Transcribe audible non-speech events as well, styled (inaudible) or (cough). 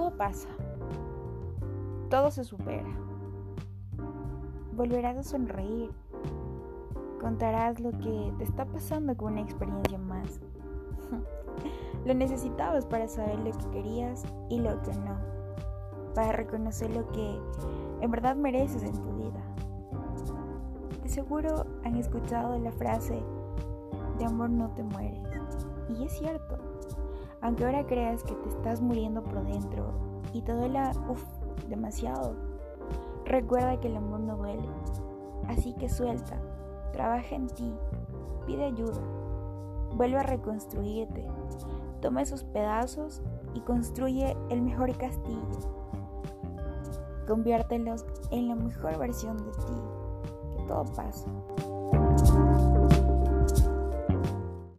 pasa. Todo se supera. Volverás a sonreír. Contarás lo que te está pasando con una experiencia más. (laughs) lo necesitabas para saber lo que querías y lo que no. Para reconocer lo que en verdad mereces en tu vida. De seguro han escuchado la frase, de amor no te mueres. Y es cierto. Aunque ahora creas que te estás muriendo por dentro y te duela, uff, demasiado. Recuerda que el amor no duele. Así que suelta, trabaja en ti, pide ayuda, vuelve a reconstruirte, toma esos pedazos y construye el mejor castillo. Conviértelos en la mejor versión de ti, que todo pasa.